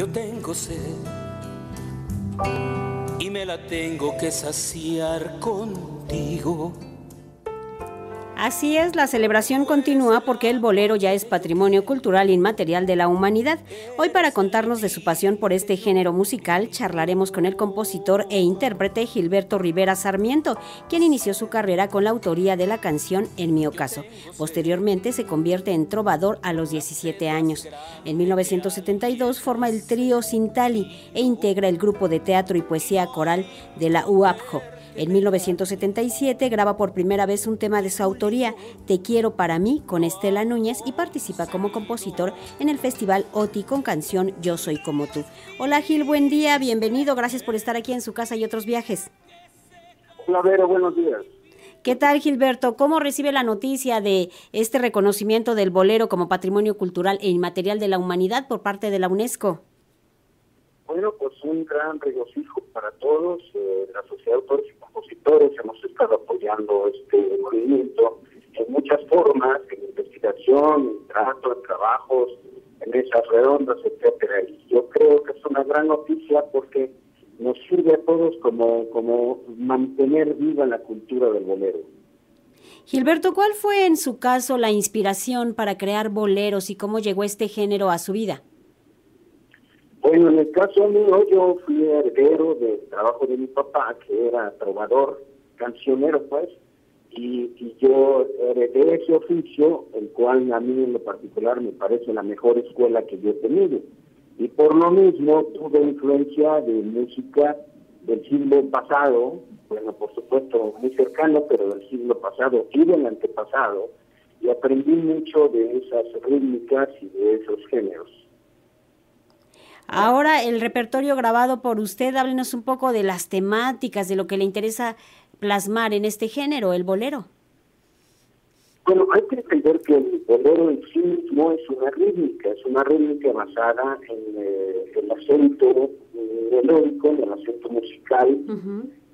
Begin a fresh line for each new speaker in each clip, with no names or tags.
yo tengo sed y me la tengo que saciar contigo.
Así es, la celebración continúa porque el bolero ya es patrimonio cultural inmaterial de la humanidad. Hoy para contarnos de su pasión por este género musical, charlaremos con el compositor e intérprete Gilberto Rivera Sarmiento, quien inició su carrera con la autoría de la canción En mi ocaso. Posteriormente se convierte en trovador a los 17 años. En 1972 forma el trío Sintali e integra el grupo de teatro y poesía coral de la UAPJO. En 1977 graba por primera vez un tema de su autoría, Te quiero para mí, con Estela Núñez y participa como compositor en el Festival OTI con canción Yo soy como tú. Hola Gil, buen día, bienvenido, gracias por estar aquí en su casa y otros viajes.
Hola Vero, buenos días.
¿Qué tal Gilberto? ¿Cómo recibe la noticia de este reconocimiento del bolero como patrimonio cultural e inmaterial de la humanidad por parte de la UNESCO?
Bueno, pues un gran regocijo para todos. Eh, la Sociedad de Autores y Compositores hemos estado apoyando este movimiento en muchas formas, en investigación, en trato, en trabajos, en mesas redondas, etcétera. Y yo creo que es una gran noticia porque nos sirve a todos como, como mantener viva la cultura del bolero.
Gilberto, ¿cuál fue en su caso la inspiración para crear boleros y cómo llegó este género a su vida?
Bueno, en el caso mío, yo fui heredero del trabajo de mi papá, que era trovador, cancionero, pues, y, yo heredé ese oficio, el cual a mí en lo particular me parece la mejor escuela que yo he tenido. Y por lo mismo tuve influencia de música del siglo pasado, bueno, por supuesto muy cercano, pero del siglo pasado y del antepasado, y aprendí mucho de esas rítmicas y de esos géneros.
Ahora el repertorio grabado por usted, háblenos un poco de las temáticas, de lo que le interesa plasmar en este género, el bolero.
Bueno, hay que entender que el bolero en sí mismo es una rítmica, es una rítmica basada en eh, el acento melódico, en el acento musical,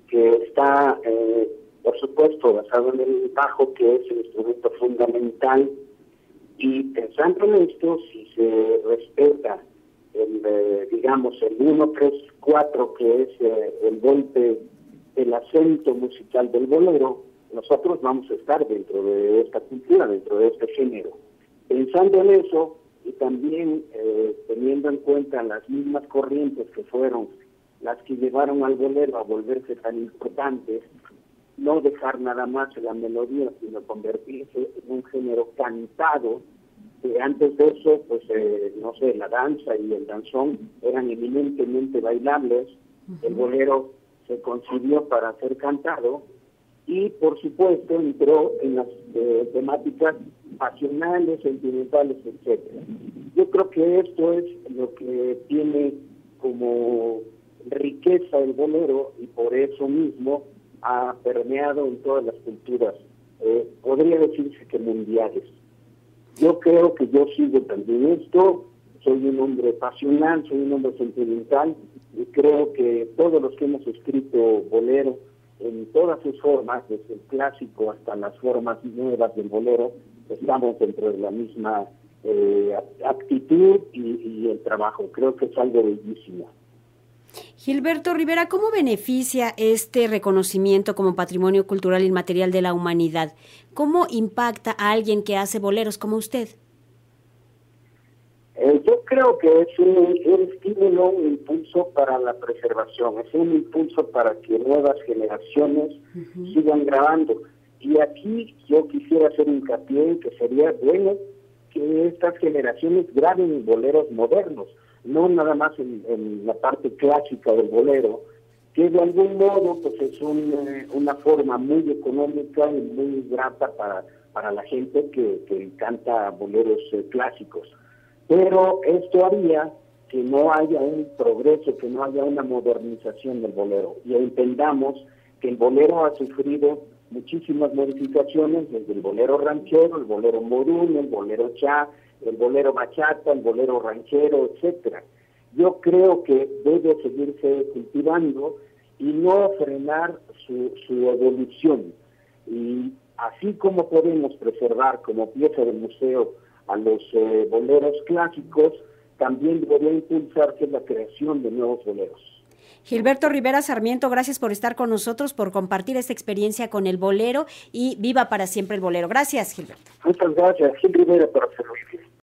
que está, eh, por supuesto, basado en el bajo, que es el instrumento fundamental. Y pensando en esto, si se respeta el, eh, digamos, el 1, 3, 4, que es eh, el golpe, el acento musical del bolero, nosotros vamos a estar dentro de esta cultura, dentro de este género. Pensando en eso y también eh, teniendo en cuenta las mismas corrientes que fueron las que llevaron al bolero a volverse tan importantes, no dejar nada más la melodía, sino convertirse en un género cantado antes de eso, pues, eh, no sé, la danza y el danzón eran eminentemente bailables, el bolero se concibió para ser cantado y, por supuesto, entró en las eh, temáticas pasionales, sentimentales, etcétera. Yo creo que esto es lo que tiene como riqueza el bolero y por eso mismo ha permeado en todas las culturas, eh, podría decirse que mundiales. Yo creo que yo sigo también esto, soy un hombre pasional, soy un hombre sentimental y creo que todos los que hemos escrito bolero en todas sus formas, desde el clásico hasta las formas nuevas del bolero, estamos dentro de la misma eh, actitud y el trabajo. Creo que es algo bellísimo.
Gilberto Rivera, ¿cómo beneficia este reconocimiento como patrimonio cultural inmaterial de la humanidad? ¿Cómo impacta a alguien que hace boleros como usted?
Eh, yo creo que es un, estímulo, un impulso para la preservación, es un impulso para que nuevas generaciones sigan grabando. Y aquí yo quisiera hacer hincapié en que sería bueno que estas generaciones graben boleros modernos, no nada más en, la parte clásica del bolero, que de algún modo pues es eh, una forma muy económica y muy grata para, para la gente que, que canta boleros eh, clásicos. Pero esto haría que no haya un progreso, que no haya una modernización del bolero. Y entendamos que el bolero ha sufrido muchísimas modificaciones, desde el bolero ranchero, el bolero morún, el bolero cha, el bolero bachata, el bolero ranchero, etcétera. Yo creo que debe seguirse cultivando y no frenar su, su evolución. Y así como podemos preservar como pieza del museo a los eh, boleros clásicos, también debería impulsarse la creación de nuevos boleros.
Gilberto Rivera Sarmiento, gracias por estar con nosotros, por compartir esta experiencia con el bolero y viva para siempre el bolero. Gracias, Gilberto.
Muchas gracias, Gil Rivera, para.